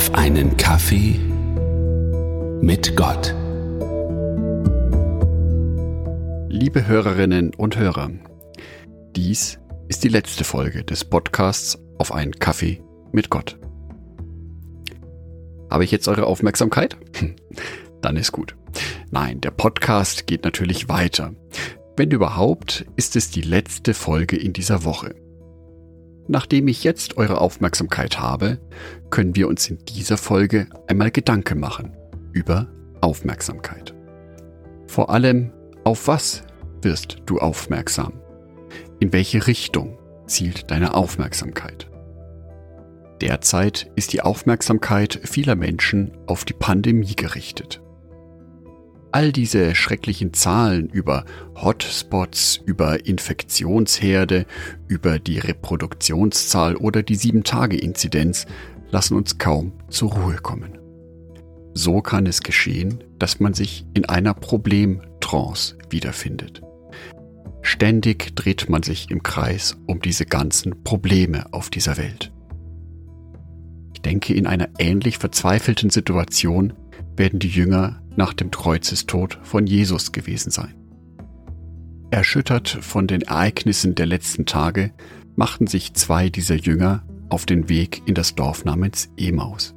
auf einen Kaffee mit Gott. Liebe Hörerinnen und Hörer, dies ist die letzte Folge des Podcasts auf einen Kaffee mit Gott. Habe ich jetzt eure Aufmerksamkeit? Dann ist gut. Nein, der Podcast geht natürlich weiter. Wenn überhaupt, ist es die letzte Folge in dieser Woche. Nachdem ich jetzt eure Aufmerksamkeit habe, können wir uns in dieser Folge einmal Gedanken machen über Aufmerksamkeit. Vor allem, auf was wirst du aufmerksam? In welche Richtung zielt deine Aufmerksamkeit? Derzeit ist die Aufmerksamkeit vieler Menschen auf die Pandemie gerichtet. All diese schrecklichen Zahlen über Hotspots, über Infektionsherde, über die Reproduktionszahl oder die 7-Tage-Inzidenz lassen uns kaum zur Ruhe kommen. So kann es geschehen, dass man sich in einer Problemtrance wiederfindet. Ständig dreht man sich im Kreis um diese ganzen Probleme auf dieser Welt. Ich denke, in einer ähnlich verzweifelten Situation werden die Jünger nach dem Kreuzestod von Jesus gewesen sein. Erschüttert von den Ereignissen der letzten Tage machten sich zwei dieser Jünger auf den Weg in das Dorf namens Emaus.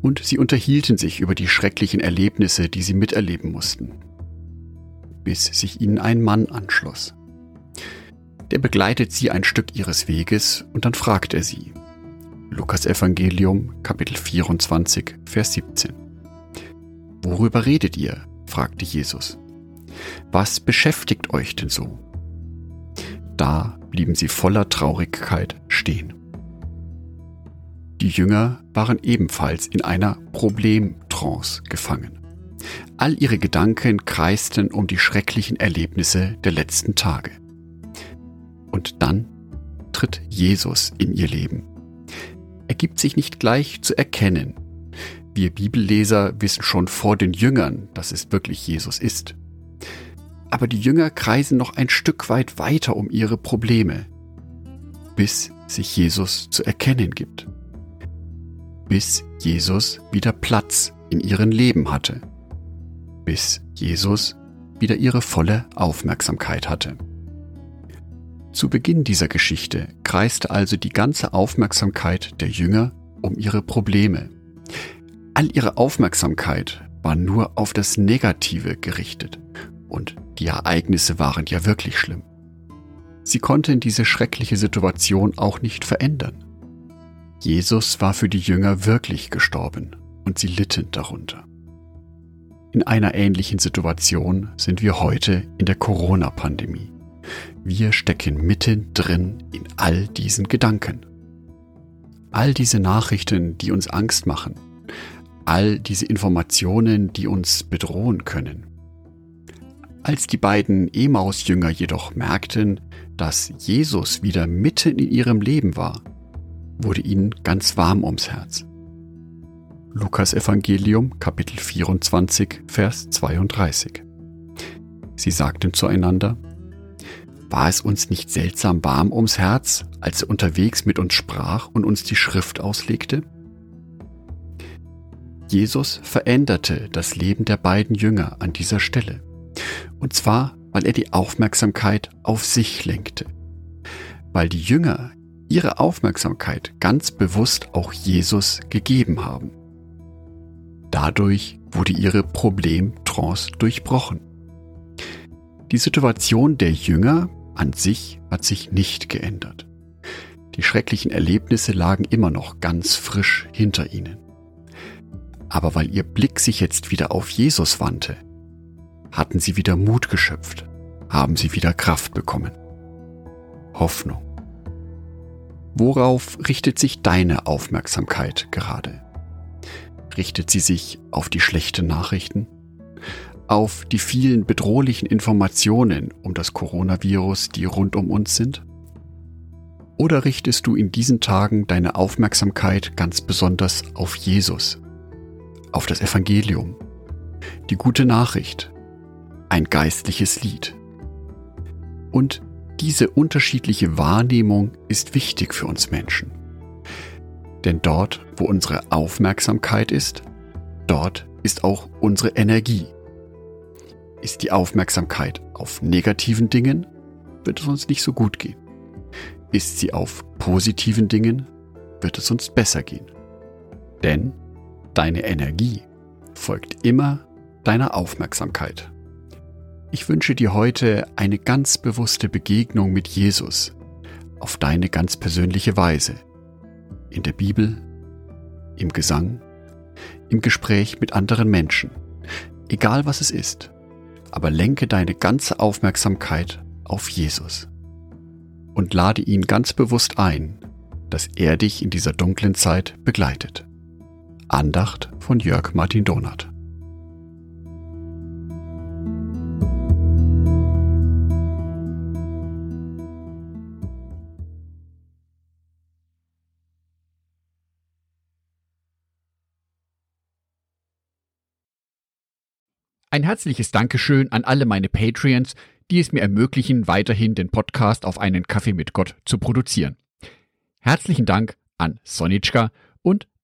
Und sie unterhielten sich über die schrecklichen Erlebnisse, die sie miterleben mussten, bis sich ihnen ein Mann anschloss. Der begleitet sie ein Stück ihres Weges und dann fragt er sie. Lukas Evangelium Kapitel 24 Vers 17. Worüber redet ihr? fragte Jesus. Was beschäftigt euch denn so? Da blieben sie voller Traurigkeit stehen. Die Jünger waren ebenfalls in einer Problemtrance gefangen. All ihre Gedanken kreisten um die schrecklichen Erlebnisse der letzten Tage. Und dann tritt Jesus in ihr Leben. Er gibt sich nicht gleich zu erkennen, wir Bibelleser wissen schon vor den Jüngern, dass es wirklich Jesus ist. Aber die Jünger kreisen noch ein Stück weit weiter um ihre Probleme, bis sich Jesus zu erkennen gibt. Bis Jesus wieder Platz in ihrem Leben hatte. Bis Jesus wieder ihre volle Aufmerksamkeit hatte. Zu Beginn dieser Geschichte kreiste also die ganze Aufmerksamkeit der Jünger um ihre Probleme, All ihre Aufmerksamkeit war nur auf das Negative gerichtet. Und die Ereignisse waren ja wirklich schlimm. Sie konnten diese schreckliche Situation auch nicht verändern. Jesus war für die Jünger wirklich gestorben und sie litten darunter. In einer ähnlichen Situation sind wir heute in der Corona-Pandemie. Wir stecken mittendrin in all diesen Gedanken. All diese Nachrichten, die uns Angst machen, all diese Informationen, die uns bedrohen können. Als die beiden Emaus-Jünger jedoch merkten, dass Jesus wieder mitten in ihrem Leben war, wurde ihnen ganz warm ums Herz. Lukas Evangelium Kapitel 24 Vers 32 Sie sagten zueinander, war es uns nicht seltsam warm ums Herz, als er unterwegs mit uns sprach und uns die Schrift auslegte? Jesus veränderte das Leben der beiden Jünger an dieser Stelle. Und zwar, weil er die Aufmerksamkeit auf sich lenkte. Weil die Jünger ihre Aufmerksamkeit ganz bewusst auch Jesus gegeben haben. Dadurch wurde ihre Problemtrance durchbrochen. Die Situation der Jünger an sich hat sich nicht geändert. Die schrecklichen Erlebnisse lagen immer noch ganz frisch hinter ihnen. Aber weil ihr Blick sich jetzt wieder auf Jesus wandte, hatten sie wieder Mut geschöpft, haben sie wieder Kraft bekommen. Hoffnung. Worauf richtet sich deine Aufmerksamkeit gerade? Richtet sie sich auf die schlechten Nachrichten? Auf die vielen bedrohlichen Informationen um das Coronavirus, die rund um uns sind? Oder richtest du in diesen Tagen deine Aufmerksamkeit ganz besonders auf Jesus, auf das Evangelium, die gute Nachricht, ein geistliches Lied. Und diese unterschiedliche Wahrnehmung ist wichtig für uns Menschen. Denn dort, wo unsere Aufmerksamkeit ist, dort ist auch unsere Energie. Ist die Aufmerksamkeit auf negativen Dingen, wird es uns nicht so gut gehen. Ist sie auf positiven Dingen, wird es uns besser gehen. Denn deine Energie folgt immer deiner Aufmerksamkeit. Ich wünsche dir heute eine ganz bewusste Begegnung mit Jesus auf deine ganz persönliche Weise. In der Bibel, im Gesang, im Gespräch mit anderen Menschen. Egal was es ist, aber lenke deine ganze Aufmerksamkeit auf Jesus. Und lade ihn ganz bewusst ein, dass er dich in dieser dunklen Zeit begleitet. Andacht von Jörg Martin Donath. Ein herzliches Dankeschön an alle meine Patreons, die es mir ermöglichen, weiterhin den Podcast auf einen Kaffee mit Gott zu produzieren. Herzlichen Dank an Sonitschka und